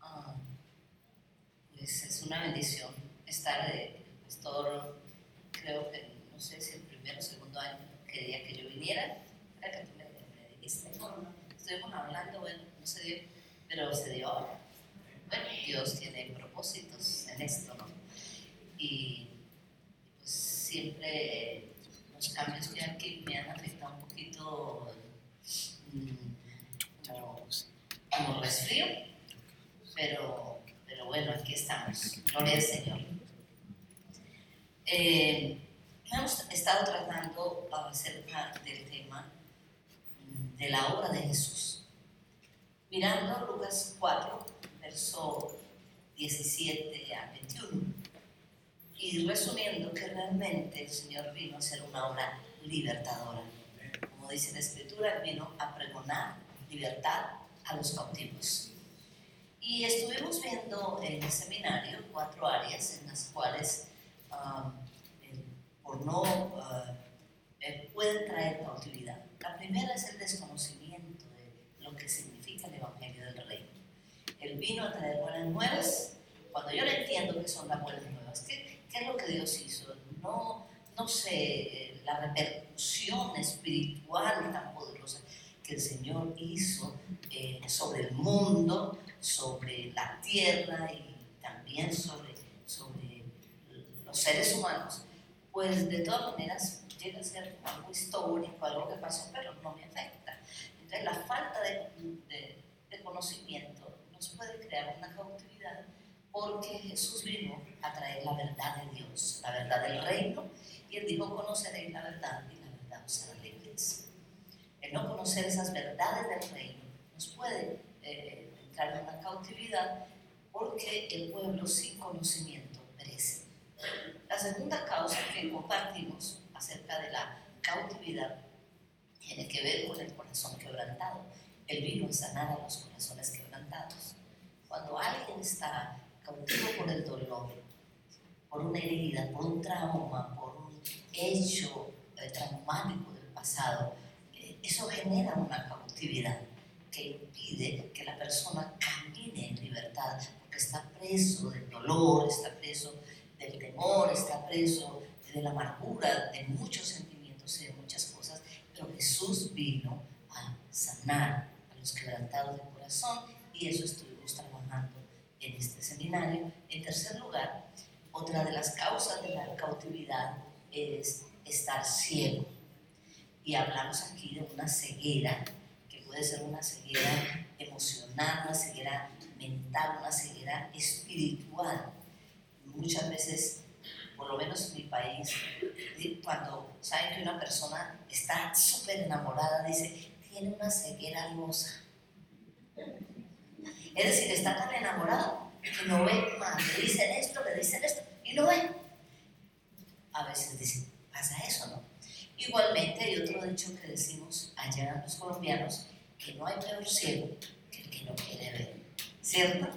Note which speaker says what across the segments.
Speaker 1: Ah, pues es una bendición estar eh, el pastor, creo que no sé si el primero o segundo año quería que yo viniera, para que tú me, me dijiste, estuvimos hablando, bueno, no se dio, pero se dio Bueno, Dios tiene propósitos en esto, ¿no? Y pues siempre los cambios que aquí me han afectado un poquito mmm, como, como resfrío, pero, pero bueno, aquí estamos. Gloria al Señor. Eh, hemos estado tratando acerca del tema de la obra de Jesús. Mirando Lucas 4, verso 17 a 21. Y resumiendo que realmente el Señor vino a hacer obra libertadora. Como dice la Escritura, vino a pregonar libertad a los cautivos. Y estuvimos viendo en el seminario cuatro áreas en las cuales, um, por no, uh, pueden traer cautividad. La primera es el desconocimiento de lo que significa el Evangelio del Reino. Él vino a traer buenas nuevas. Cuando yo le entiendo que son las buenas nuevas, ¿qué, qué es lo que Dios hizo? No, no sé, eh, la repercusión espiritual tan poderosa que el Señor hizo eh, sobre el mundo, sobre la tierra y también sobre, sobre los seres humanos, pues de todas maneras llega a ser algo histórico, algo que pasó, pero no me afecta. Entonces la falta de, de, de conocimiento nos puede crear una cautividad porque Jesús vino a traer la verdad de Dios, la verdad del reino, y Él dijo, conoceréis la verdad y la verdad os hará libres. El no conocer esas verdades del reino nos puede eh, entrar en una cautividad porque el pueblo sin conocimiento perece. La segunda causa que compartimos acerca de la cautividad tiene que ver con el corazón quebrantado. Él vino a sanar a los corazones quebrantados. Cuando alguien está cautivo por el dolor, por una herida, por un trauma, por un hecho eh, traumático del pasado, eh, eso genera una cautividad que impide que la persona camine en libertad, porque está preso del dolor, está preso del temor, está preso de la amargura, de muchos sentimientos y de muchas cosas, pero Jesús vino a sanar a los quebrantados de corazón y eso estuvimos trabajando en este seminario. En tercer lugar, otra de las causas de la cautividad es estar ciego. Y hablamos aquí de una ceguera, que puede ser una ceguera emocional, una ceguera mental, una ceguera espiritual. Muchas veces por lo menos en mi país, cuando saben que una persona está súper enamorada, dice, tiene una ceguera almosa. Es decir, está tan enamorado que no ve más. Le dicen esto, le dicen esto, y no ve. A veces dicen, pasa eso, ¿no? Igualmente hay otro dicho que decimos allá los colombianos, que no hay peor ciego que el que no quiere ver. ¿Cierto?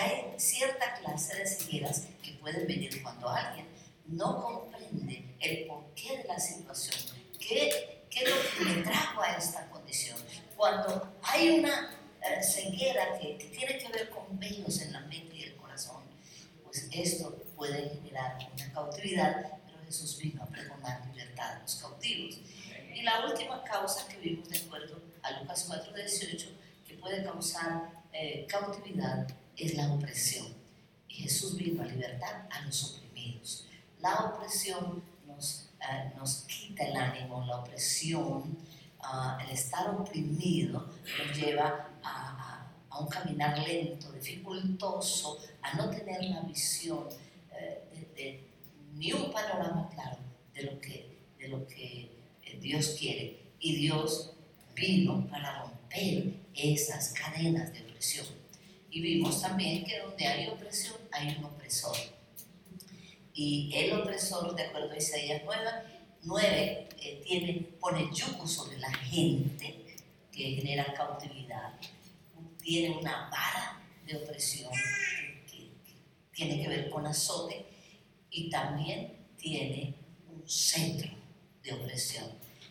Speaker 1: Hay cierta clase de cegueras que pueden venir cuando alguien no comprende el porqué de la situación, qué, qué es lo que le trajo a esta condición. Cuando hay una eh, ceguera que, que, tiene que ver con velos en la mente y el corazón, pues esto puede generar una cautividad, Jesús vino a pregonar libertad a los cautivos. Y la última causa que vimos de acuerdo a Lucas 4:18 que puede causar eh, cautividad es la opresión. Y Jesús vino a libertar a los oprimidos. La opresión nos, uh, nos quita el ánimo, la opresión, uh, el estar oprimido nos lleva a, a, a, un caminar lento, dificultoso, a no tener la visión uh, de, de, ni un panorama claro de lo que, de lo que eh, Dios quiere. Y Dios vino para romper esas cadenas de opresión. Y vimos también que donde hay opresión hay un opresor y el opresor, de acuerdo a Isaías 9, 9 eh, tiene, pone yugo sobre la gente que genera cautividad, tiene una vara de opresión que, tiene que ver con azote y también tiene un centro de opresión.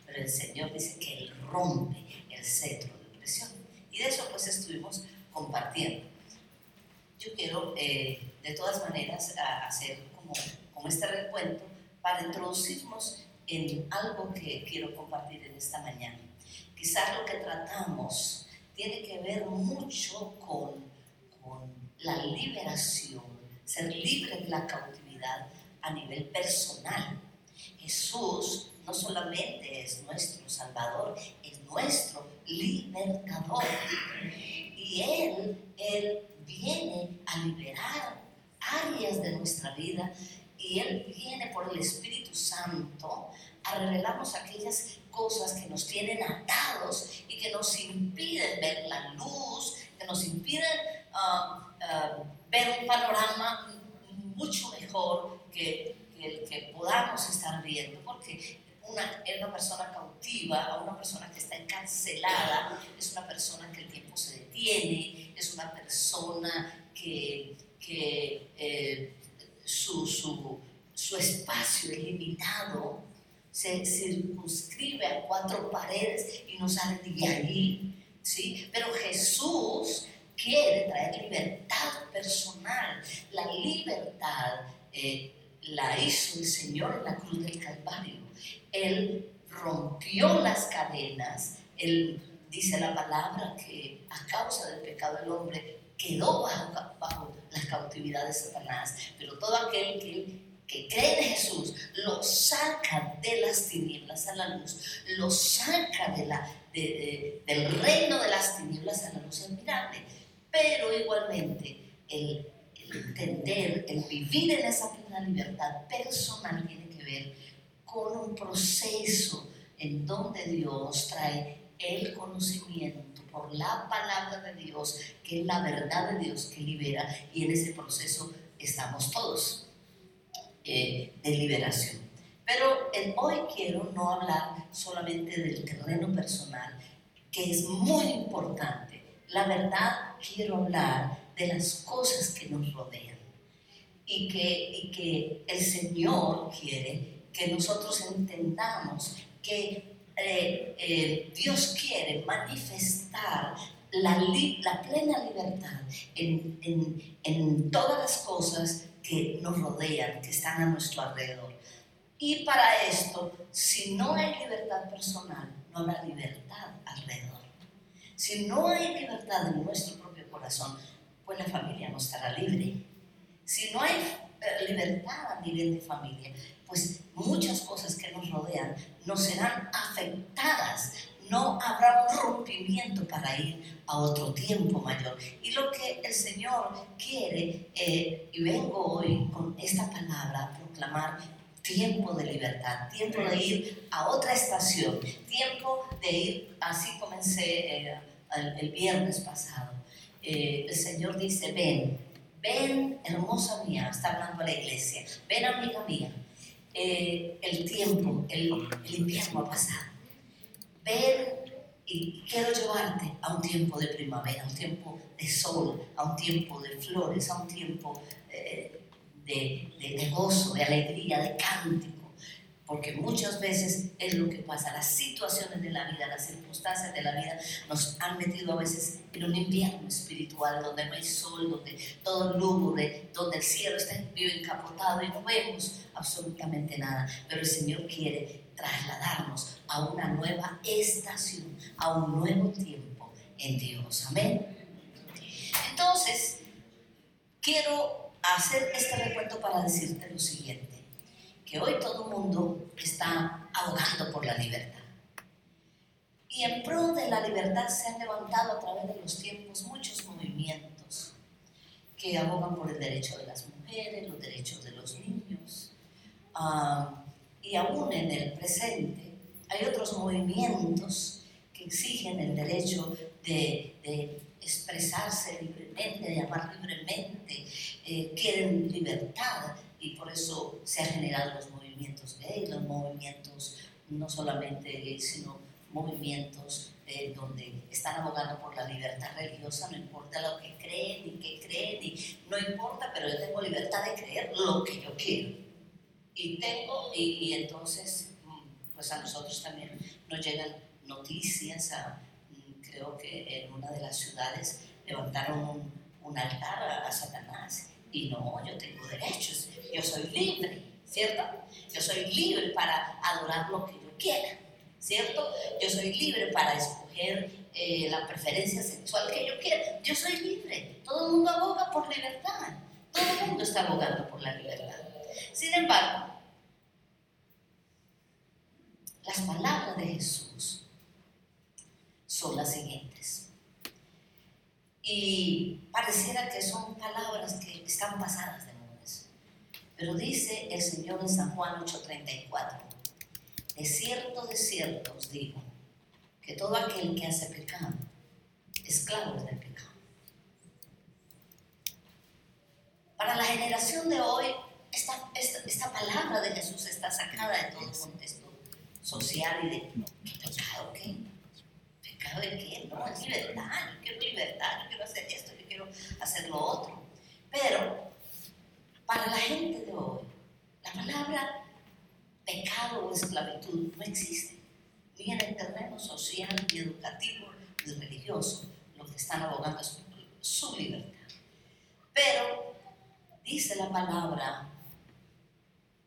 Speaker 1: pero el Señor dice que Él rompe el cetro de opresión. Y de eso pues estuvimos compartiendo. Yo quiero eh, de todas maneras hacer como, como este recuento para introducirnos en algo que quiero compartir en esta mañana. Quizás lo que tratamos tiene que ver mucho con, con la liberación, ser libre de la cautividad a nivel personal. Jesús no solamente es nuestro Salvador, es nuestro libertador. Y Él, Él viene a liberar áreas de nuestra vida y Él viene por el Espíritu Santo a revelarnos aquellas cosas que nos tienen atados y que nos impiden ver la luz, que nos impiden ah, ah, ver un panorama mucho mejor que, el que podamos estar viendo, porque una, una persona cautiva, una persona que está encarcelada, es una persona que el tiempo se detiene, es una persona que, que eh, su, su, su espacio es limitado, se circunscribe a cuatro paredes y no sale de allí. ¿sí? Pero Jesús quiere traer libertad personal. La libertad eh, la hizo el Señor en la cruz del Calvario. Él rompió las cadenas. Él dice la palabra que a causa del pecado del hombre quedó bajo, bajo la cautividad de Satanás. Pero todo aquel que que cree en Jesús, lo saca de las tinieblas a la luz, lo saca de la, del reino de las tinieblas a la luz admirable. Pero igualmente, el, entender, el vivir en esa plena libertad personal tiene que ver con un proceso en donde Dios trae el conocimiento por la palabra de Dios, que es la verdad de Dios que libera, y en ese proceso estamos todos eh, de liberación. Pero hoy quiero no hablar solamente del terreno personal, que es muy importante. La verdad, quiero hablar de las cosas que nos rodean y que, el Señor quiere que nosotros entendamos que eh, eh, Dios quiere manifestar la, plena libertad en, en todas las cosas que nos rodean, que están a nuestro alrededor. Y para esto, si no hay libertad personal, no habrá libertad alrededor. Si no hay libertad en nuestro propio corazón, pues la familia no estará libre. Si no hay eh, libertad a nivel de familia, pues muchas cosas que nos rodean no serán afectadas no habrá un rompimiento para ir a otro tiempo mayor. Y lo que el Señor quiere, eh, y vengo hoy con esta palabra a proclamar tiempo de libertad, tiempo de ir a otra estación, tiempo de ir, así comencé eh, el, viernes pasado. Eh, el Señor dice, ven, ven hermosa mía, está hablando a la iglesia, ven amiga mía, el tiempo, el, el invierno ha pasado ven y quiero llevarte a un tiempo de primavera, a un tiempo de sol, a un tiempo de flores, a un tiempo eh, de, de, gozo, de alegría, de cántico. Porque muchas veces es lo que pasa, las situaciones de la vida, las circunstancias de la vida nos han metido a veces en un invierno espiritual donde no hay sol, donde todo lúgubre, donde el cielo está vivo encapotado y no vemos absolutamente nada. Pero el Señor quiere trasladarnos a una nueva estación, a un nuevo tiempo en Dios. Amén. Entonces, quiero hacer este recuento para decirte lo siguiente, que hoy todo el mundo está abogando por la libertad. Y en pro de la libertad se han levantado a través de los tiempos muchos movimientos que abogan por el derecho de las mujeres, los derechos de los niños, uh, y aún en el presente hay otros movimientos que exigen el derecho de, expresarse libremente, de amar libremente, eh, quieren libertad y por eso se han generado los movimientos gays, los movimientos no solamente gays, sino movimientos eh, donde están abogando por la libertad religiosa, no importa lo que creen, ni qué creen, ni, no importa, pero yo tengo libertad de creer lo que yo quiero. Y tengo, y, entonces, mm, pues a nosotros también nos llegan noticias, mm, creo que en una de las ciudades levantaron un, altar a, a Satanás y no, yo tengo derechos, yo soy libre, ¿cierto? Yo soy libre para adorar lo que yo quiera, ¿cierto? Yo soy libre para escoger eh, la preferencia sexual que yo quiera. Yo soy libre. Todo el mundo aboga por libertad. Todo el mundo está abogando por la libertad. Sin embargo, las palabras de Jesús son las siguientes. Y pareciera que son palabras que están pasadas de modas. Pero dice el Señor en San Juan 8:34, de cierto, de cierto os digo, que todo aquel que hace pecado, esclavo del pecado. Para la generación de hoy, esta, esta, palabra de Jesús está sacada de todo contexto social y de ¿qué pecado qué? ¿Pecado de qué? No, es libertad, yo quiero libertad, yo quiero hacer esto, yo quiero hacer lo otro. Pero para la gente de hoy, la palabra pecado o esclavitud no existe ni en el terreno social, y educativo, y religioso. Lo que están abogando es su libertad. Pero dice la palabra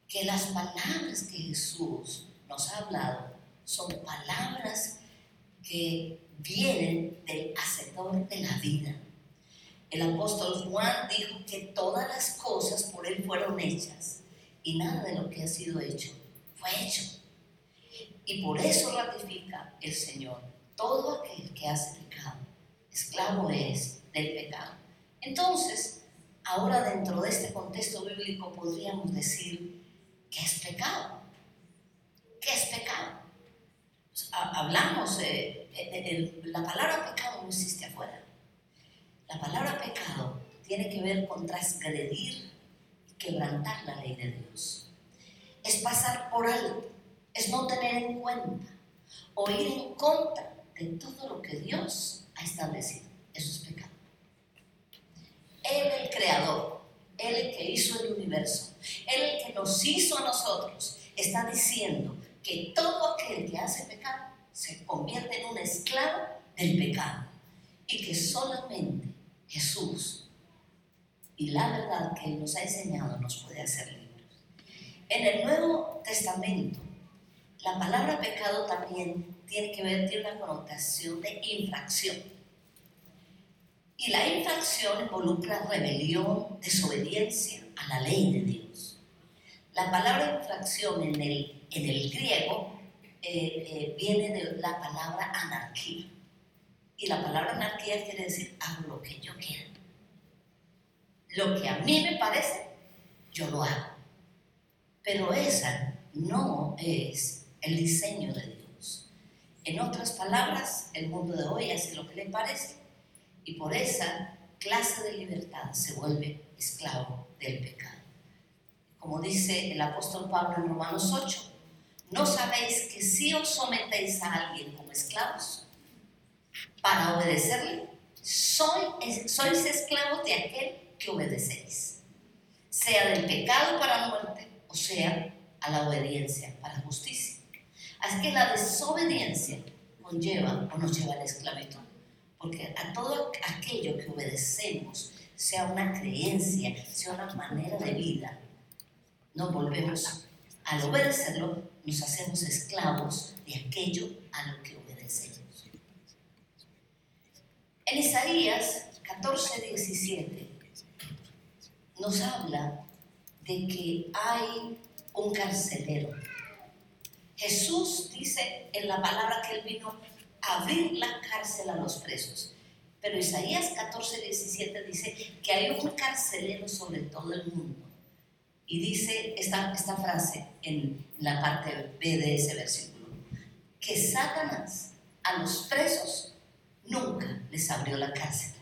Speaker 1: que las palabras que Jesús nos ha hablado son palabras que vienen del hacedor de la vida. El apóstol Juan dijo que todas las cosas por él fueron hechas y nada de lo que ha sido hecho fue hecho y por eso ratifica el Señor, todo aquel que hace pecado, esclavo es del pecado. Entonces, ahora dentro de este contexto bíblico podríamos decir, ¿qué es pecado? ¿Qué es pecado? Hablamos, eh, la palabra pecado no existe afuera. La palabra pecado tiene que ver con transgredir y quebrantar la ley de Dios. Es pasar por alto es no tener en cuenta o ir en contra de todo lo que Dios ha establecido. Eso es pecado. Él el creador, Él el que hizo el universo, Él el que nos hizo a nosotros, está diciendo que todo aquel que hace pecado se convierte en un esclavo del pecado y que solamente Jesús y la verdad que Él nos ha enseñado nos puede hacer libres. En el Nuevo Testamento la palabra pecado también tiene que ver, tiene una connotación de infracción. Y la infracción involucra rebelión, desobediencia a la ley de Dios. La palabra infracción en el, en el griego eh, eh, viene de la palabra anarquía. Y la palabra anarquía quiere decir hago lo que yo quiero. Lo que a mí me parece, yo lo hago. Pero esa no es el diseño de Dios. En otras palabras, el mundo de hoy hace lo que le parece y por esa clase de libertad se vuelve esclavo del pecado. Como dice el apóstol Pablo en Romanos 8, ¿no sabéis que si os sometéis a alguien como esclavos para obedecerle, sois, esclavos de aquel que obedecéis, sea del pecado para muerte o sea a la obediencia para justicia? Así que la desobediencia conlleva o nos lleva a la esclavitud. Porque a todo aquello que obedecemos, sea una creencia, sea una manera de vida, no volvemos. Al obedecerlo, nos hacemos esclavos de aquello a lo que obedecemos. En Isaías 14, 17 nos habla de que hay un carcelero Jesús dice en la palabra que él vino a abrir la cárcel a los presos. Pero Isaías 14, 17 dice que hay un carcelero sobre todo el mundo. Y dice esta, esta frase en la parte B de ese versículo, que Satanás a los presos nunca les abrió la cárcel.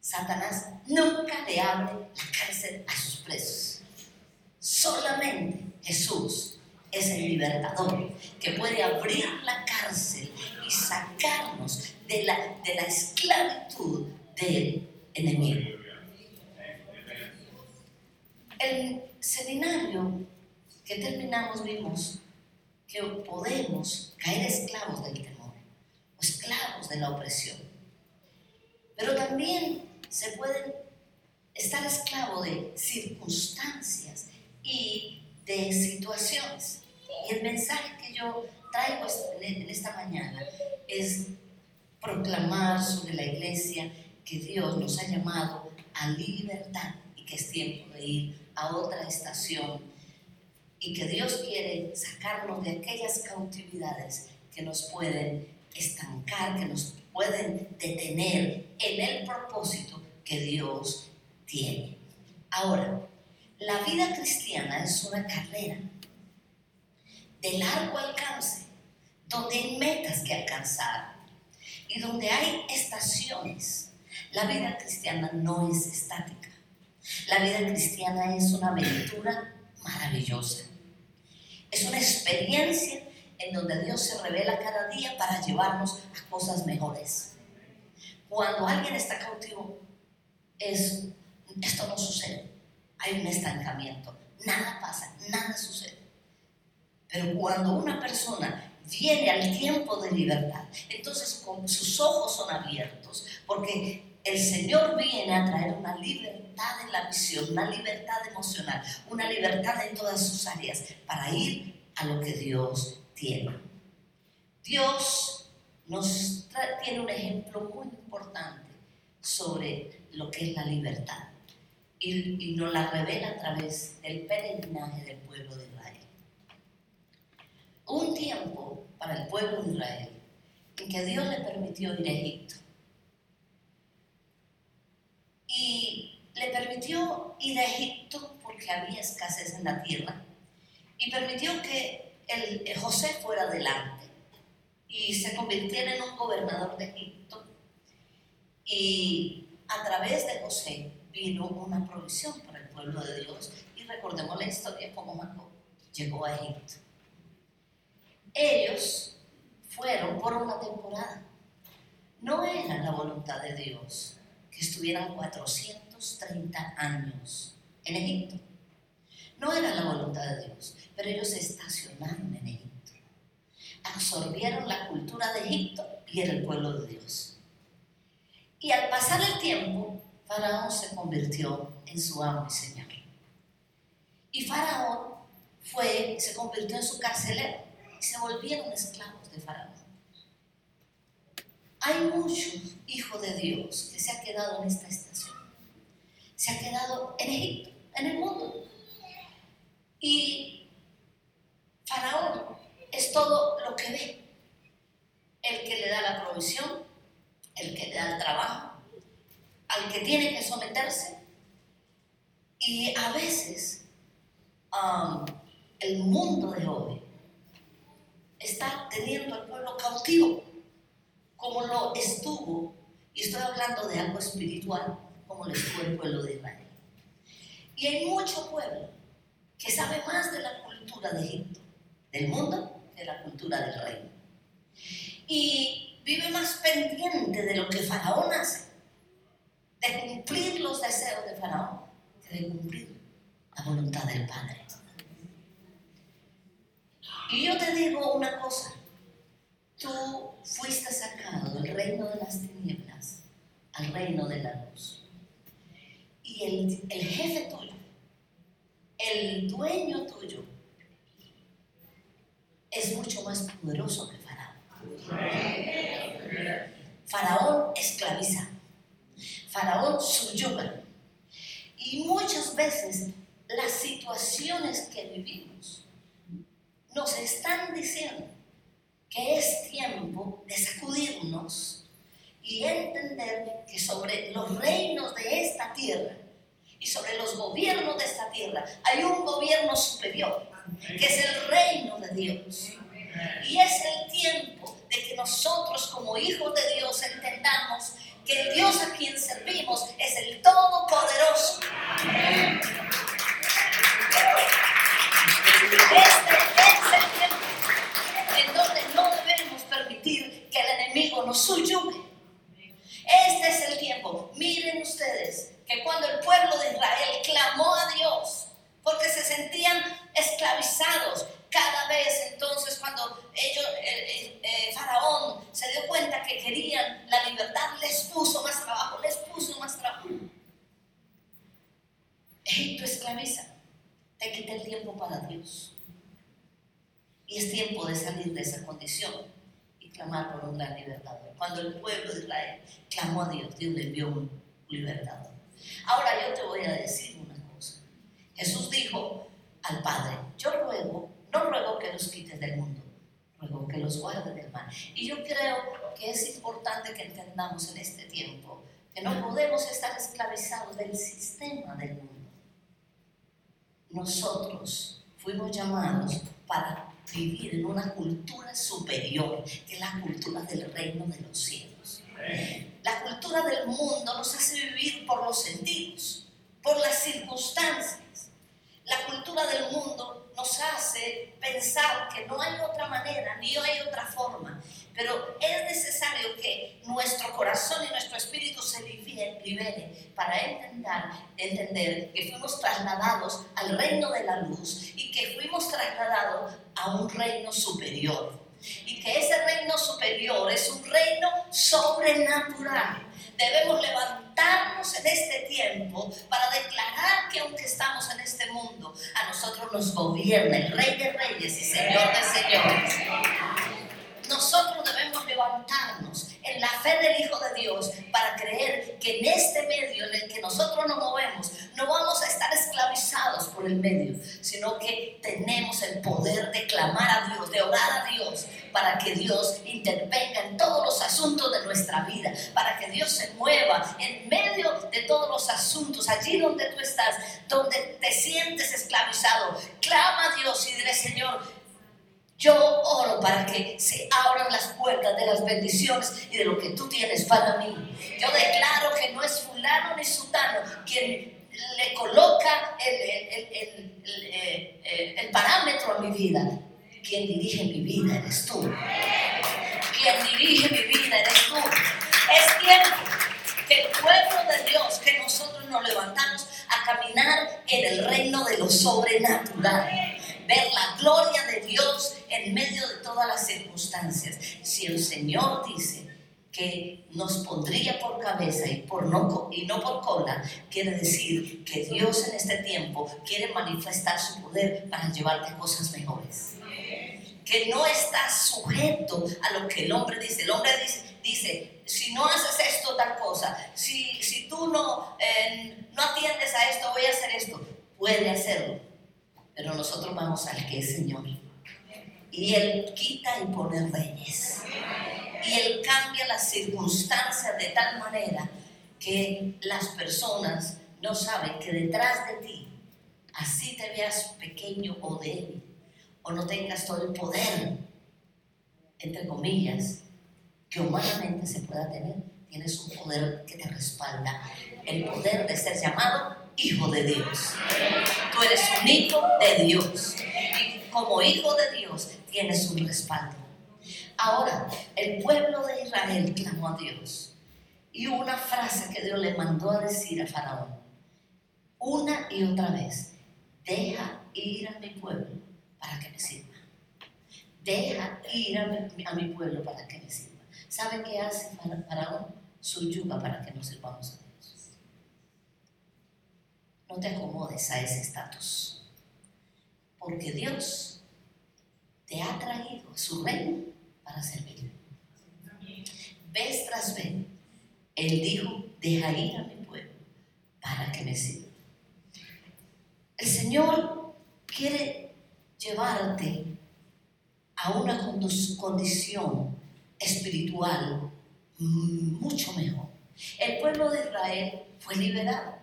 Speaker 1: Satanás nunca le abre la cárcel a sus presos. Solamente Jesús es el libertador que puede abrir la cárcel y sacarnos de la, de la esclavitud del enemigo. El seminario que terminamos vimos que podemos caer esclavos del temor o esclavos de la opresión. Pero también se pueden estar esclavos de circunstancias y de situaciones. Y el mensaje que yo traigo en esta mañana es proclamar sobre la iglesia que Dios nos ha llamado a libertad y que es tiempo de ir a otra estación y que Dios quiere sacarnos de aquellas cautividades que nos pueden estancar, que nos pueden detener en el propósito que Dios tiene. Ahora, la vida cristiana es una carrera de largo alcance, donde hay metas que alcanzar y donde hay estaciones. La vida cristiana no es estática. La vida cristiana es una aventura maravillosa. Es una experiencia en donde Dios se revela cada día para llevarnos a cosas mejores. Cuando alguien está cautivo, es, esto no sucede. Hay un estancamiento. Nada pasa, nada sucede. Pero cuando una persona viene al tiempo de libertad, entonces sus ojos son abiertos, porque el Señor viene a traer una libertad en la visión, una libertad emocional, una libertad en todas sus áreas para ir a lo que Dios tiene. Dios nos tiene un ejemplo muy importante sobre lo que es la libertad y, y nos la revela a través del peregrinaje del pueblo de Israel. Un tiempo para el pueblo de Israel en que Dios le permitió ir a Egipto y le permitió ir a Egipto porque había escasez en la tierra y permitió que el, José fuera adelante y se convirtiera en un gobernador de Egipto y a través de José vino una provisión para el pueblo de Dios y recordemos la historia como Jacob llegó a Egipto. Ellos fueron por una temporada. No era la voluntad de Dios estuvieran 430 años en Egipto. No era la voluntad de Dios, pero ellos se estacionaron en Egipto. Absorbieron la cultura de Egipto y era el pueblo de Dios. Y al pasar el tiempo, Faraón se convirtió en su amo y señor. Y Faraón fue, se convirtió en su carcelero y se volvieron esclavos de Faraón. Hay muchos hijos de Dios que se han quedado en esta estación. Se ha quedado en Egipto, en el mundo. Y Faraón es todo lo que ve. El que le da la provisión, el que le da el trabajo, al que tiene que someterse. Y a veces um, el mundo de hoy está teniendo al pueblo cautivo como lo estuvo, y estoy hablando de algo espiritual, como lo estuvo el pueblo de Israel. Y hay mucho pueblo que sabe más de la cultura de Egipto, del mundo, que de la cultura del reino. Y vive más pendiente de lo que Faraón hace, de cumplir los deseos de Faraón, que de cumplir la voluntad del Padre. Y yo te digo una cosa, tú fuiste sacado del reino de las tinieblas al reino de la luz. Y el, el jefe tuyo, el dueño tuyo, es mucho más poderoso que Faraón. Faraón esclaviza. Faraón subyuga. Y muchas veces las situaciones que vivimos nos están diciendo que es tiempo de sacudirnos y entender que sobre los reinos de esta tierra y sobre los gobiernos de esta tierra hay un gobierno superior, que es el reino de Dios. Y es el tiempo de que nosotros como hijos de Dios entendamos que el Dios a quien servimos es el Todopoderoso. Este es el tiempo en donde no debemos permitir que el enemigo subyugue. Este es el tiempo. Miren ustedes que cuando el pueblo de Israel clamó a Dios porque se sentían esclavizados, Cada vez entonces cuando ellos, eh, Faraón se dio cuenta que querían la libertad, les puso más trabajo, les puso más trabajo. Egipto esclaviza, te quita el tiempo para Dios. Y es tiempo de salir de esa condición clamar por un gran libertador. Cuando el pueblo de Israel clamó a Dios, Dios le envió un libertador. Ahora yo te voy a decir una cosa. Jesús dijo al Padre, yo ruego, no ruego que los quites del mundo, ruego que los guardes del mal. Y yo creo que es importante que entendamos en este tiempo que no podemos estar esclavizados del sistema del mundo. Nosotros fuimos llamados para vivir en una cultura superior, que es la cultura del reino de los cielos. La cultura del mundo nos hace vivir por los sentidos, por las circunstancias. La cultura del mundo nos hace pensar que no hay otra manera, ni hay otra forma. Pero es necesario que nuestro corazón y nuestro espíritu se libere para entender, entender que fuimos trasladados al reino de la luz y que fuimos trasladados a un reino superior. Y que ese reino superior es un reino sobrenatural. Debemos levantarnos en este tiempo para declarar que aunque estamos en este mundo, a nosotros nos gobierna el Rey de Reyes y Señor de Señores. Nosotros debemos levantarnos en la fe del Hijo de Dios para creer que en este medio en el que nosotros nos movemos no vamos a estar esclavizados por el medio, sino que tenemos el poder de clamar a Dios, de orar a Dios, para que Dios intervenga en todos los asuntos de nuestra vida, para que Dios se mueva en medio de todos los asuntos, allí donde tú estás, donde te sientes esclavizado. Clama a Dios y dile, Señor, yo oro para que se abran las puertas de las bendiciones y de lo que tú tienes para mí. Yo declaro que no es fulano ni sutano quien le coloca el, el, parámetro a mi vida. Quien dirige mi vida eres tú. Quien dirige mi vida eres tú. Es tiempo que el pueblo de Dios, que nosotros nos levantamos a caminar en el reino de lo sobrenatural ver la gloria de Dios en medio de todas las circunstancias. Si el Señor dice que nos pondría por cabeza y, por no, y no por cola, quiere decir que Dios en este tiempo quiere manifestar su poder para llevarte cosas mejores. Que no está sujeto a lo que el hombre dice. El hombre dice, dice si no haces esto, tal cosa, si, si tú no, eh, no atiendes a esto, voy a hacer esto. Puede hacerlo pero nosotros vamos al que es Señor. Y Él quita y pone reyes. Y Él cambia las circunstancias de tal manera que las personas no saben que detrás de ti, así te veas pequeño o débil, o no tengas todo el poder, entre comillas, que humanamente se pueda tener, tienes un poder que te respalda, el poder de ser llamado hijo de Dios. Tú eres un hijo de Dios. Y como hijo de Dios tienes un respaldo. Ahora, el pueblo de Israel clamó a Dios. Y una frase que Dios le mandó a decir a Faraón. Una y otra vez. Deja ir a mi pueblo para que me sirva. Deja ir a mi, pueblo para que me sirva. ¿Sabe qué hace Faraón? Su yuga para que nos sirvamos no te acomodes a ese estatus. Porque Dios te ha traído a su reino para servir. Vez tras vez, Él dijo, deja ir a mi pueblo para que me sirva. El Señor quiere llevarte a una condición espiritual mucho mejor. El pueblo de Israel fue liberado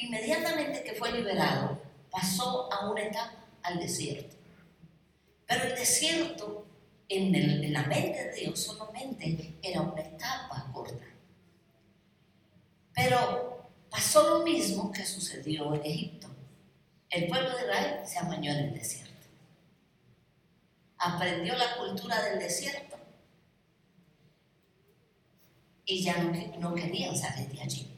Speaker 1: inmediatamente que fue liberado, pasó a una etapa al desierto. Pero el desierto, en, la mente de Dios, solamente era una etapa corta. Pero pasó lo mismo que sucedió en Egipto. El pueblo de Israel se amañó en el desierto. Aprendió la cultura del desierto y ya no, no querían salir de allí.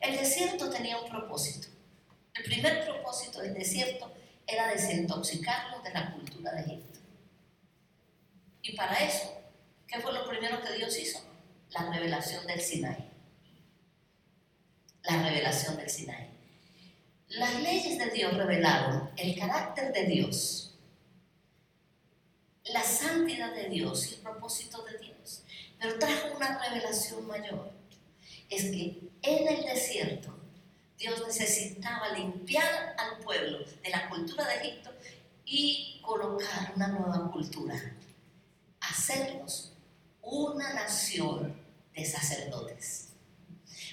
Speaker 1: El desierto tenía un propósito. El primer propósito del desierto era desintoxicarlo de la cultura de Egipto. Y para eso, ¿qué fue lo primero que Dios hizo? La revelación del Sinaí. La revelación del Sinaí. Las leyes de Dios revelaron el carácter de Dios, la santidad de Dios y el propósito de Dios. Pero trajo una revelación mayor. Es que en el desierto Dios necesitaba limpiar al pueblo de la cultura de Egipto y colocar una nueva cultura. Hacerlos una nación de sacerdotes.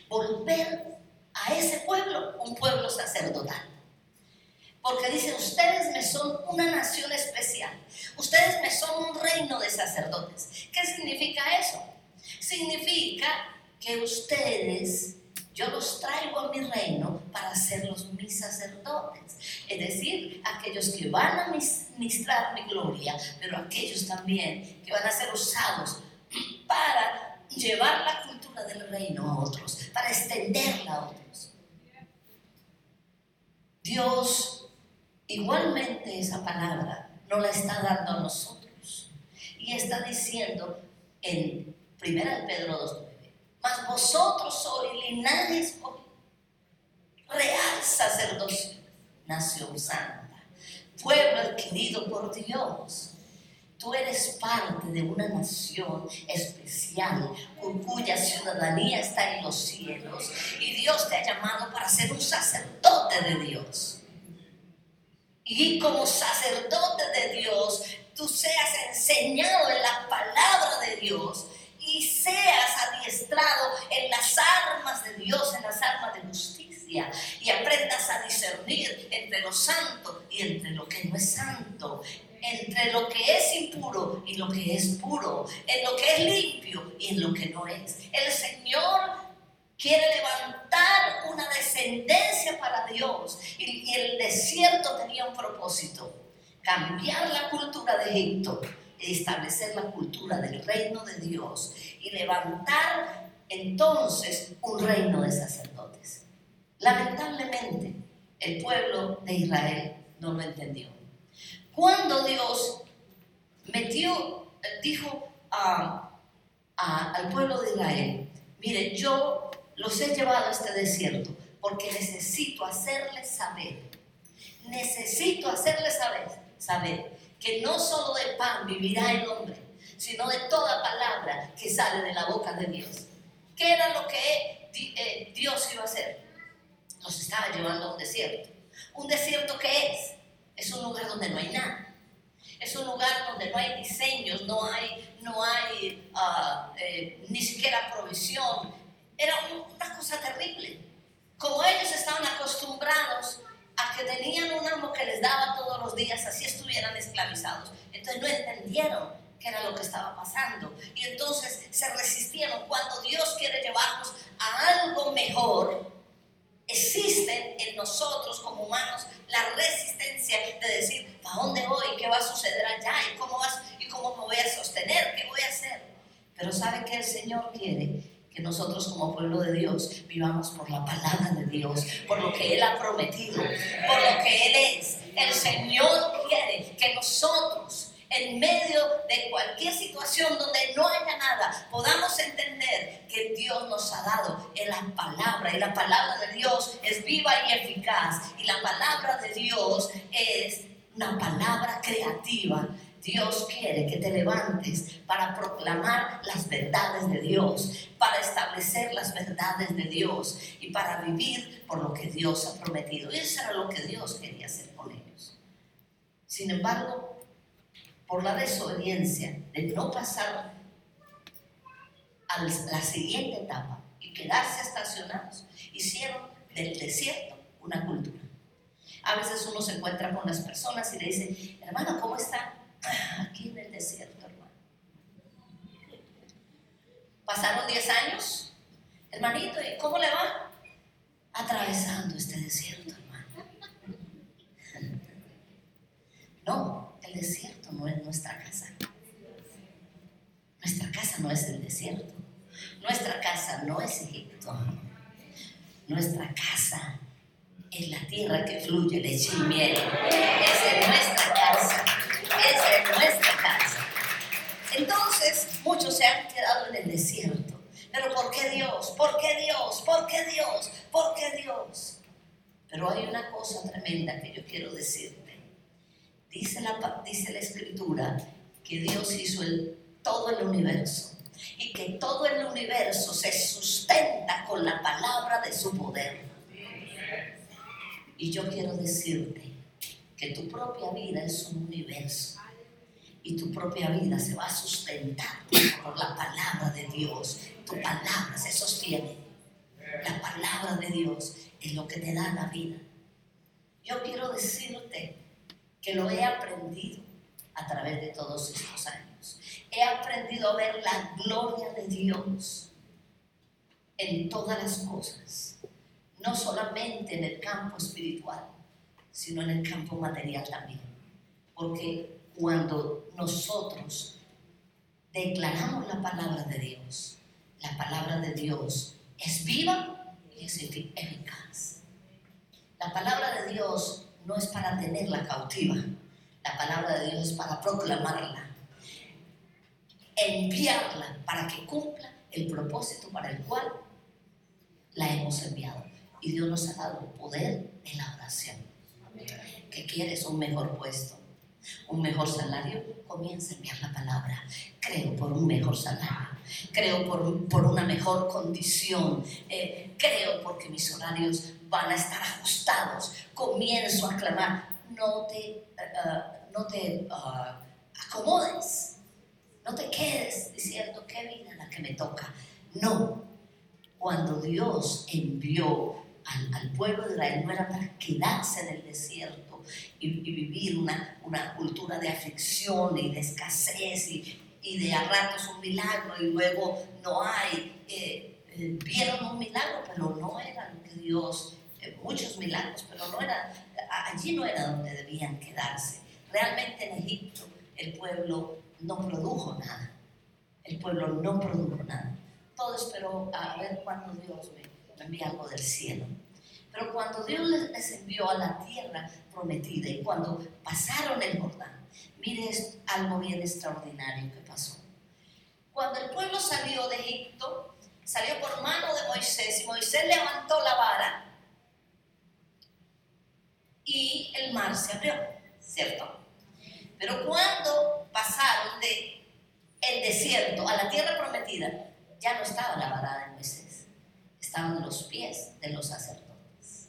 Speaker 1: Volver a ese pueblo un pueblo sacerdotal. Porque dice, ustedes me son una nación especial. Ustedes me son un reino de sacerdotes. ¿Qué significa eso? Significa que ustedes, yo los traigo a mi reino para hacerlos mis sacerdotes. Es decir, aquellos que van a ministrar mi gloria, pero aquellos también que van a ser usados para llevar la cultura del reino a otros, para extenderla a otros. Dios igualmente esa palabra no la está dando a nosotros. Y está diciendo en 1 Pedro 2.9, mas vosotros sois linaje real sacerdocio, nación santa, pueblo adquirido por Dios Tú eres parte de una nación especial con cuya ciudadanía está en los cielos y Dios te ha llamado para ser un sacerdote de Dios. Y como sacerdote de Dios, tú seas enseñado en la palabra de Dios y seas adiestrado en las armas de Dios, en las armas de justicia y aprendas a discernir entre lo santo y entre lo que no es santo, entre lo que es impuro y lo que es puro, en lo que es limpio y en lo que no es. El Señor quiere levantar una descendencia para Dios y, el desierto tenía un propósito, cambiar la cultura de Egipto y establecer la cultura del reino de Dios y levantar entonces un reino de sacerdotes. Lamentablemente, el pueblo de Israel no lo entendió. Cuando Dios metió, dijo al pueblo de Israel, mire, yo los he llevado a este desierto porque necesito hacerles saber, necesito hacerles saber, saber que no solo de pan vivirá el hombre, sino de toda palabra que sale de la boca de Dios. ¿Qué era lo que eh, Dios iba a hacer? Nos estaba llevando a un desierto. ¿Un desierto qué es? Es un lugar donde no hay nada. Es un lugar donde no hay diseños, no hay, no hay ah, eh, ni siquiera provisión. Era una cosa terrible. Como ellos estaban acostumbrados a que tenían un amo que les daba todos los días, así estuvieran esclavizados. Entonces no entendieron qué era lo que estaba pasando. Y entonces se resistieron. Cuando Dios quiere llevarnos a algo mejor, existen en nosotros como humanos la resistencia de decir, ¿a dónde voy? ¿Qué va a suceder allá? ¿Y cómo, vas, ¿Y cómo me voy a sostener? ¿Qué voy a hacer? Pero ¿sabe que el Señor quiere? Que nosotros como pueblo de Dios vivamos por la palabra de Dios, por lo que Él ha prometido, por lo que Él es. El Señor quiere que nosotros en medio de cualquier situación donde no haya nada, podamos entender que Dios nos ha dado en la palabra y la palabra de Dios es viva y eficaz y la palabra de Dios es una palabra creativa. Dios quiere que te levantes para proclamar las verdades de Dios, para establecer las verdades de Dios y para vivir por lo que Dios ha prometido. Y eso era lo que Dios quería hacer con ellos. Sin embargo, por la desobediencia de no pasar a la siguiente etapa y quedarse estacionados, hicieron del desierto una cultura. A veces uno se encuentra con las personas y le dice, hermano, ¿cómo está? Aquí en el desierto, hermano. Pasaron 10 años, hermanito, ¿y cómo le va? Atravesando este desierto, hermano. No, el desierto no es nuestra casa. Nuestra casa no es el desierto. Nuestra casa no es Egipto. Nuestra casa en la tierra que fluye leche y miel. Esa es nuestra casa. Esa es nuestra casa. Entonces, muchos se han quedado en el desierto. Pero ¿por qué Dios? ¿Por qué Dios? ¿Por qué Dios? ¿Por qué Dios? Pero hay una cosa tremenda que yo quiero decirte. Dice la, dice la escritura que Dios hizo el, todo el universo y que todo el universo se sustenta con la palabra de su poder. Y yo quiero decirte tu propia vida es un universo y tu propia vida se va a sustentar por la palabra de Dios. Tu palabra se sostiene. La palabra de Dios es lo que te da la vida. Yo quiero decirte que lo he aprendido a través de todos estos años. He aprendido a ver la gloria de Dios en todas las cosas, no solamente en el campo espiritual, sino en el campo material también. Porque cuando nosotros declaramos la palabra de Dios, la palabra de Dios es viva y es eficaz. La palabra de Dios no es para tenerla cautiva, la palabra de Dios es para proclamarla, enviarla para que cumpla el propósito para el cual la hemos enviado. Y Dios nos ha dado poder en la oración. ¿Qué quieres? Un mejor puesto un mejor salario, comienza a enviar la palabra. Creo por un mejor salario, creo por, por una mejor condición, eh, creo porque mis horarios van a estar ajustados. Comienzo a clamar, no te, eh, eh, no te acomodes, no te quedes diciendo qué vida la que me toca. No, cuando Dios envió al, al pueblo de Israel no era para quedarse en el desierto y, vivir una, una, cultura de aflicción y de escasez y, y, de a ratos un milagro y luego no hay. Eh, eh, vieron un milagro, pero no era lo que Dios, eh, muchos milagros, pero no era, allí no era donde debían quedarse. Realmente en Egipto el pueblo no produjo nada. El pueblo no produjo nada. Todo esperó a ver cuándo Dios me envía algo del cielo. Pero cuando Dios les envió a la tierra prometida y cuando pasaron el Jordán, mire algo bien extraordinario que pasó. Cuando el pueblo salió de Egipto, salió por mano de Moisés y Moisés levantó la vara y el mar se abrió, ¿cierto? Pero cuando pasaron de el desierto a la tierra prometida, ya no estaba la vara de Moisés, estaban los pies de los sacerdotes.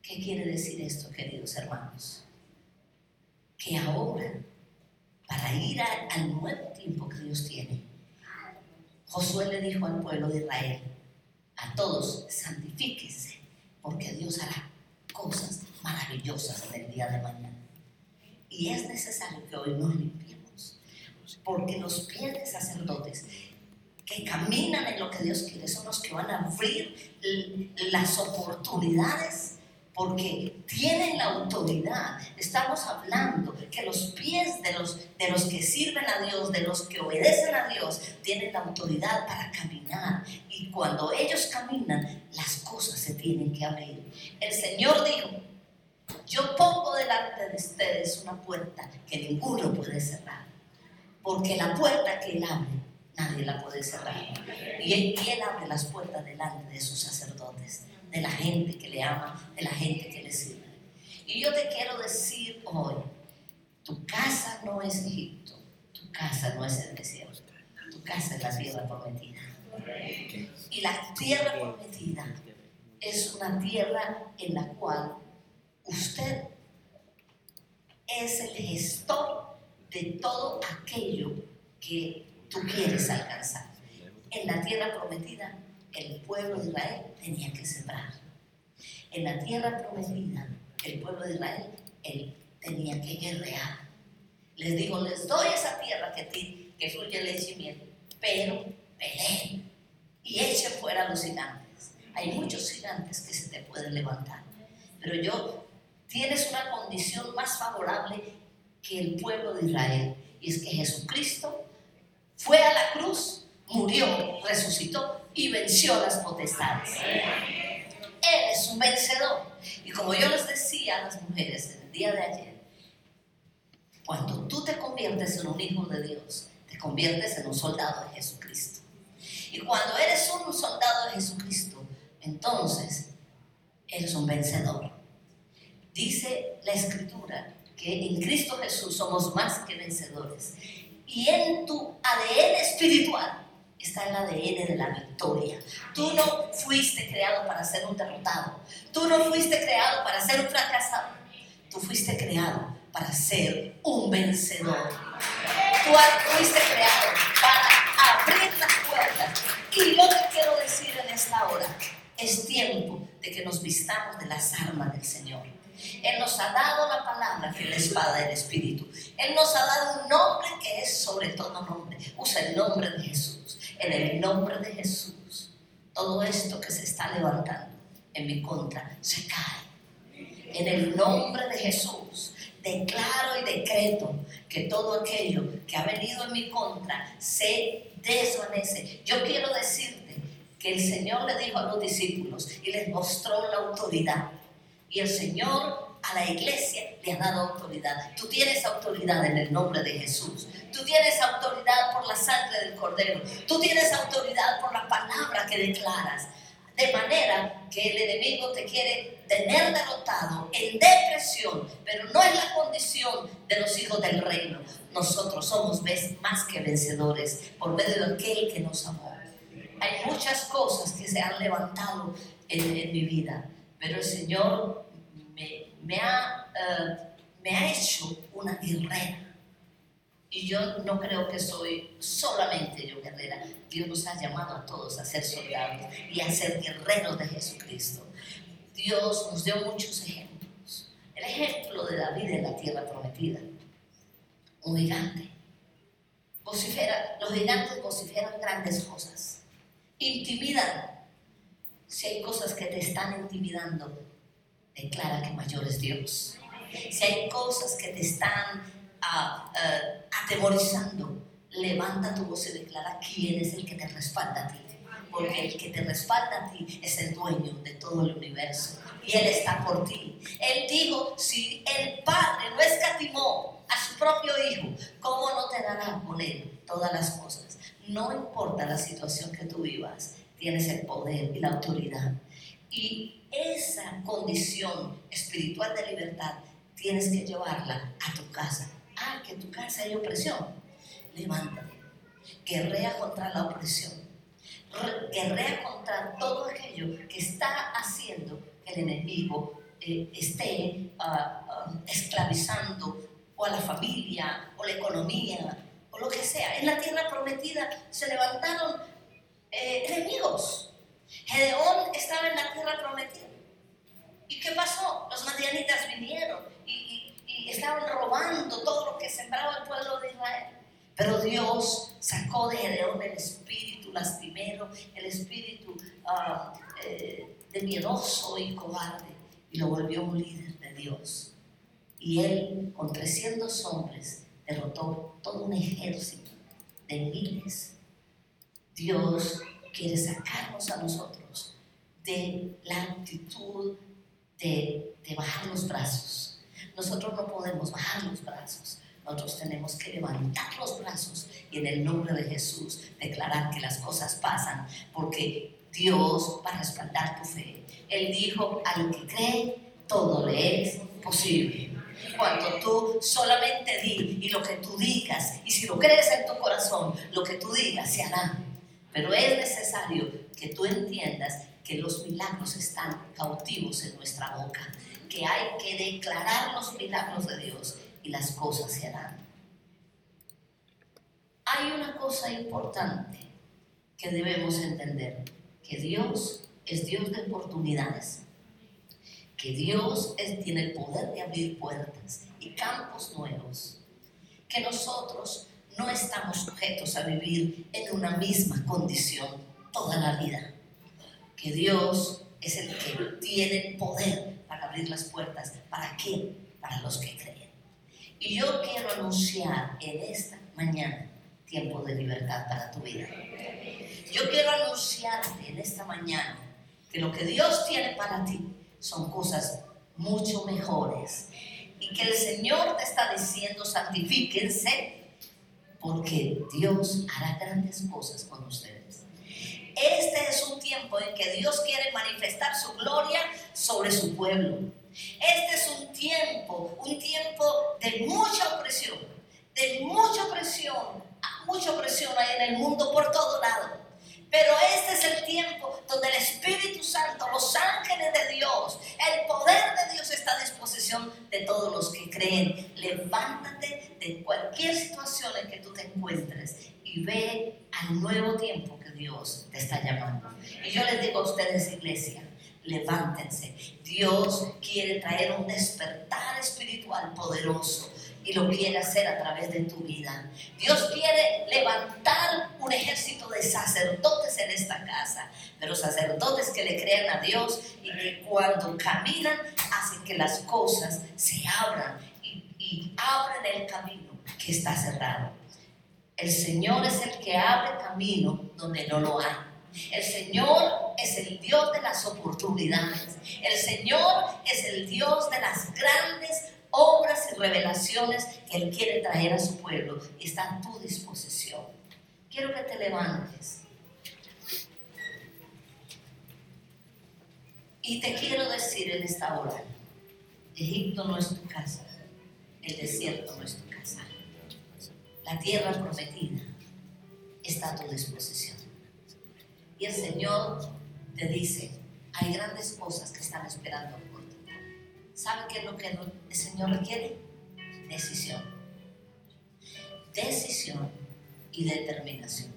Speaker 1: ¿Qué quiere decir esto, queridos hermanos? Que ahora, para ir al nuevo tiempo que Dios tiene, Josué le dijo al pueblo de Israel, a todos, santifíquense, porque Dios hará cosas maravillosas en el día de mañana. Y es necesario que hoy nos limpiemos, porque los pies de sacerdotes que caminan en lo que Dios quiere son los que van a abrir las oportunidades porque tienen la autoridad. Estamos hablando que los pies de los, de los que sirven a Dios, de los que obedecen a Dios, tienen la autoridad para caminar. Y cuando ellos caminan, las cosas se tienen que abrir. El Señor dijo, yo pongo delante de ustedes una puerta que ninguno puede cerrar. Porque la puerta que Él abre, nadie la puede cerrar. Y Él, abre las puertas delante de sus sacerdotes de la gente que le ama, de la gente que le sirve. Y yo te quiero decir hoy, tu casa no es Egipto, tu casa no es el desierto, tu casa es la tierra prometida. Y la tierra prometida es una tierra en la cual usted es el gestor de todo aquello que tú quieres alcanzar. En la tierra prometida el pueblo de Israel tenía que sembrar. En la tierra prometida, el pueblo de Israel él tenía que guerrear. Les digo, les doy esa tierra que, que fluye leche y miel, pero peleen y echen fuera a los gigantes. Hay muchos gigantes que se te pueden levantar, pero yo, tienes una condición más favorable que el pueblo de Israel, y es que Jesucristo fue a la cruz, murió, resucitó y venció las potestades. Él es un vencedor. Y como yo les decía a las mujeres en el día de ayer, cuando tú te conviertes en un hijo de Dios, te conviertes en un soldado de Jesucristo. Y cuando eres un soldado de Jesucristo, entonces eres un vencedor. Dice la escritura que en Cristo Jesús somos más que vencedores. Y en tu ADN espiritual está el ADN de la victoria. Tú no fuiste creado para ser un derrotado. Tú no fuiste creado para ser un fracasado. Tú fuiste creado para ser un vencedor. Tú fuiste creado para abrir las puertas. Y lo que quiero decir en esta hora, es tiempo de que nos vistamos de las armas del Señor. Él nos ha dado la palabra que es la espada del Espíritu. Él nos ha dado un nombre que es sobre todo nombre. Usa el nombre de Jesús. En el nombre de Jesús, todo esto que se está levantando en mi contra se cae. En el nombre de Jesús, declaro y decreto que todo aquello que ha venido en mi contra se desvanece. Yo quiero decirte que el Señor le dijo a los discípulos y les mostró la autoridad. Y el Señor a la iglesia le ha dado autoridad. Tú tienes autoridad en el nombre de Jesús. Tú tienes autoridad por la sangre del Cordero. Tú tienes autoridad por la palabra que declaras. De manera que el enemigo te quiere tener derrotado en depresión, pero no es la condición de los hijos del reino. Nosotros somos más que vencedores por medio de aquel que nos amó. Hay muchas cosas que se han levantado en, mi vida, pero el Señor me, ha, eh, me ha hecho una guerrera. Y yo no creo que soy solamente yo guerrera. Dios nos ha llamado a todos a ser soldados y a ser guerreros de Jesucristo. Dios nos dio muchos ejemplos. El ejemplo de David en la tierra prometida. Un gigante. Los gigantes vociferan grandes cosas. Intimidan. Si hay cosas que te están intimidando, declara que mayor es Dios. Si hay cosas que te están atemorizando, levanta tu voz y declara quién es el que te respalda a ti. Porque el que te respalda a ti es el dueño de todo el universo. Y Él está por ti. Él dijo, si el Padre no escatimó a su propio Hijo, ¿cómo no te dará con Él todas las cosas? No importa la situación que tú vivas, tienes el poder y la autoridad. Y esa condición espiritual de libertad tienes que llevarla a tu casa ah, que en tu casa hay opresión, levántate, guerrea contra la opresión, guerrea contra todo aquello que está haciendo que el enemigo eh, esté ah, ah, esclavizando o a la familia o la economía o lo que sea. En la tierra prometida se levantaron eh, enemigos. Gedeón estaba en la tierra prometida. ¿Y qué pasó? Los madianitas vinieron y estaban robando todo lo que sembraba el pueblo de Israel. Pero Dios sacó de Gedeón el espíritu lastimero, el espíritu uh, eh, de miedoso y cobarde, y lo volvió un líder de Dios. Y él, con 300 hombres, derrotó todo un ejército de miles. Dios quiere sacarnos a nosotros de la actitud de, de bajar los brazos nosotros no podemos bajar los brazos. Nosotros tenemos que levantar los brazos y en el nombre de Jesús declarar que las cosas pasan porque Dios va a respaldar tu fe. Él dijo, al que cree, todo le es posible. Cuando tú solamente di y lo que tú digas, y si lo crees en tu corazón, lo que tú digas se hará. Pero es necesario que tú entiendas que los milagros están cautivos en nuestra boca que hay que declarar los milagros de Dios y las cosas se harán. Hay una cosa importante que debemos entender, que Dios es Dios de oportunidades, que Dios tiene el poder de abrir puertas y campos nuevos, que nosotros no estamos sujetos a vivir en una misma condición toda la vida, que Dios es el que tiene poder abrir las puertas. ¿Para qué? Para los que creen. Y yo quiero anunciar en esta mañana tiempo de libertad para tu vida. Yo quiero anunciarte en esta mañana que lo que Dios tiene para ti son cosas mucho mejores. Y que el Señor te está diciendo, santifíquense, porque Dios hará grandes cosas con ustedes. Este es un tiempo en que Dios quiere manifestar su gloria sobre su pueblo. Este es un tiempo, un tiempo de mucha opresión, de mucha presión, mucha presión hay en el mundo por todo lado. Pero este es el tiempo donde el Espíritu Santo, los ángeles de Dios, el poder de Dios está a disposición de todos los que creen. Levántate de cualquier situación en que tú te encuentres y ve al nuevo tiempo que Dios te está llamando. Y yo les digo a ustedes, iglesia, levántense. Dios quiere traer un despertar espiritual poderoso y lo quiere hacer a través de tu vida. Dios quiere levantar un ejército de sacerdotes en esta casa, pero sacerdotes que le crean a Dios y que cuando caminan hacen que las cosas se abran y, y abren el camino que está cerrado. El Señor es el que abre camino donde no lo hay. El Señor es el Dios de las oportunidades. El Señor es el Dios de las grandes obras y revelaciones que Él quiere traer a su pueblo está a tu disposición. Quiero que te levantes. Y te quiero decir en esta hora, Egipto no es tu casa, el desierto no es tu casa. La tierra prometida está a tu disposición. Y el Señor te dice, hay grandes cosas que están esperando ¿Sabe qué es lo que el Señor requiere? Decisión. Decisión y determinación.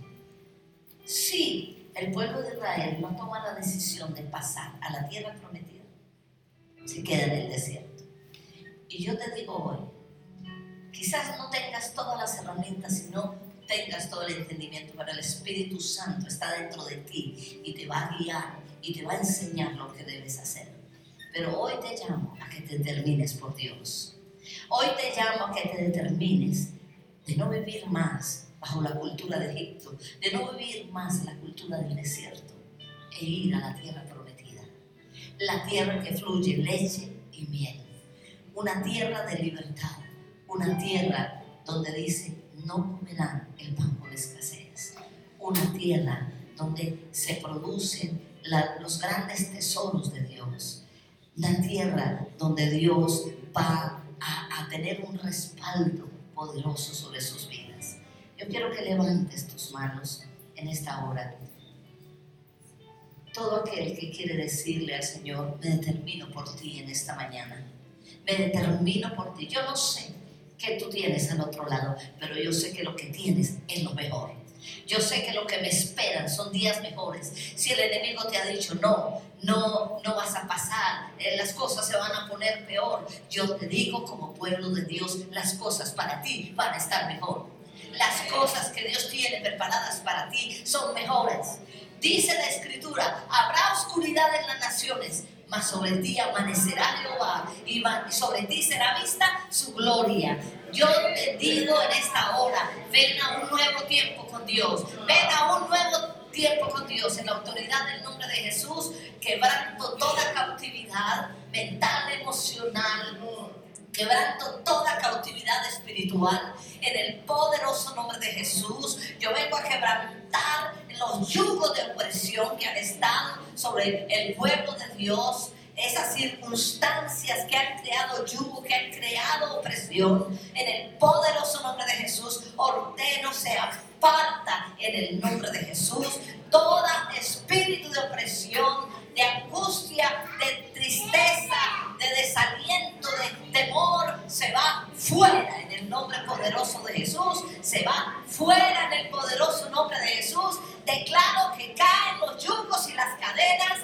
Speaker 1: Si el pueblo de Israel no toma la decisión de pasar a la tierra prometida, se queda en el desierto. Y yo te digo hoy, quizás no tengas todas las herramientas y no tengas todo el entendimiento, pero el Espíritu Santo está dentro de ti y te va a guiar y te va a enseñar lo que debes hacer. Pero hoy te llamo a que te determines por Dios. Hoy te llamo a que te determines de no vivir más bajo la cultura de Egipto, de no vivir más la cultura del desierto e ir a la tierra prometida. La tierra que fluye leche y miel. Una tierra de libertad. Una tierra donde dice, no comerán el pan con escasez. Una tierra donde se producen los grandes tesoros de Dios la tierra donde Dios va a, tener un respaldo poderoso sobre sus vidas. Yo quiero que levantes tus manos en esta hora. Todo aquel que quiere decirle al Señor, me determino por ti en esta mañana. Me determino por ti. Yo no sé qué tú tienes al otro lado, pero yo sé que lo que tienes es lo mejor. Yo sé que lo que me esperan son días mejores. Si el enemigo te ha dicho, no, no, no vas a pasar, eh, las cosas se van a poner peor, yo te digo como pueblo de Dios, las cosas para ti van a estar mejor. Las cosas que Dios tiene preparadas para ti son mejores. Dice la escritura, habrá oscuridad en las naciones, mas sobre ti amanecerá Jehová y sobre ti será vista su gloria. Yo te digo en esta hora, ven a un nuevo tiempo con Dios, ven a un nuevo tiempo con Dios en la autoridad del nombre de Jesús, quebrando toda cautividad mental, emocional, quebrando toda cautividad espiritual en el poderoso nombre de Jesús. Yo vengo a quebrantar los yugos de opresión que han estado sobre el pueblo de Dios esas circunstancias que han creado yugo, que han creado opresión, en el poderoso nombre de Jesús, ordeno sea aparta en el nombre de Jesús todo espíritu de opresión, de angustia, de tristeza, de desaliento, de temor, se va fuera en el nombre poderoso de Jesús, se va fuera en el poderoso nombre de Jesús. Declaro que caen los yugos y las cadenas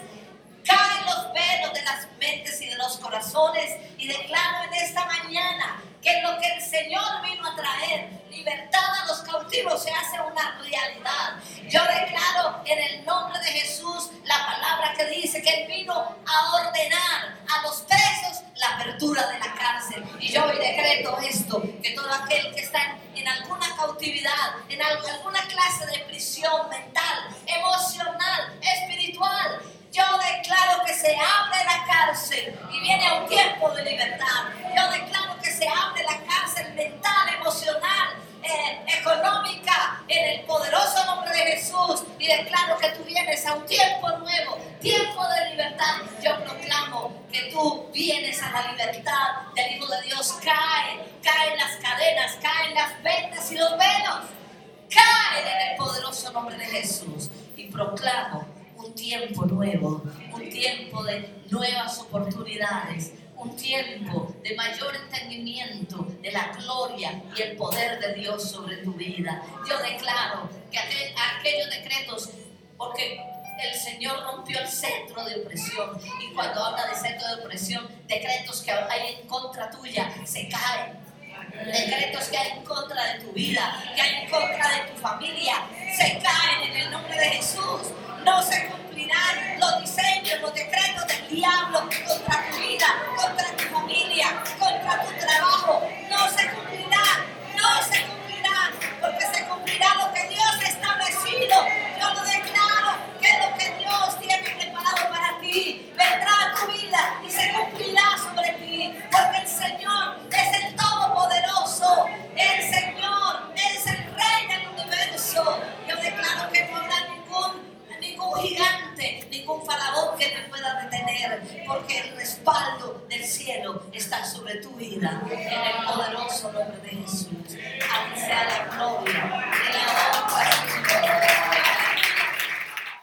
Speaker 1: caen los velos de las mentes y de los corazones y declaro en esta mañana que lo que el Señor vino a traer, libertad a los cautivos, se hace una realidad. Yo declaro en el nombre de Jesús la palabra que dice que Él vino a ordenar a los presos la apertura de la cárcel. Y yo hoy decreto esto, que todo aquel que está en, alguna cautividad, en alguna clase de prisión mental, emocional, espiritual, yo declaro se abre la cárcel y viene un tiempo de libertad. Yo declaro que se abre la cárcel mental, emocional, eh, económica en el poderoso nombre de Jesús y declaro que tú vienes a un tiempo nuevo, tiempo de libertad. Yo proclamo que tú vienes a la libertad del Hijo de Dios. Cae, caen las cadenas, caen las vendas y los velos. Caen en el poderoso nombre de Jesús y proclamo un tiempo nuevo, un tiempo de nuevas oportunidades, un tiempo de mayor entendimiento de la gloria y el poder de Dios sobre tu vida. Yo declaro que aquellos decretos, porque el Señor rompió el centro de opresión. Y cuando habla de centro de opresión, decretos que hay en contra tuya se caen. Decretos que hay en contra de tu vida, que hay en contra de tu familia, se caen en el nombre de Jesús. No se cumplirán los diseños, los decretos del diablo contra tu vida, contra tu familia, contra tu trabajo. No se cumplirán, no se cumplirán, porque se cumplirá lo que Dios ha establecido. Yo lo declaro ti, vendrá a tu vida y se cumplirá sobre ti, porque el Señor es el Todopoderoso, el Señor es el Rey del universo. Yo declaro que no habrá ningún, ningún gigante, ningún faraón que te pueda detener, porque el respaldo del cielo está sobre tu vida, en el poderoso nombre de Jesús. A ti sea la gloria y la honra.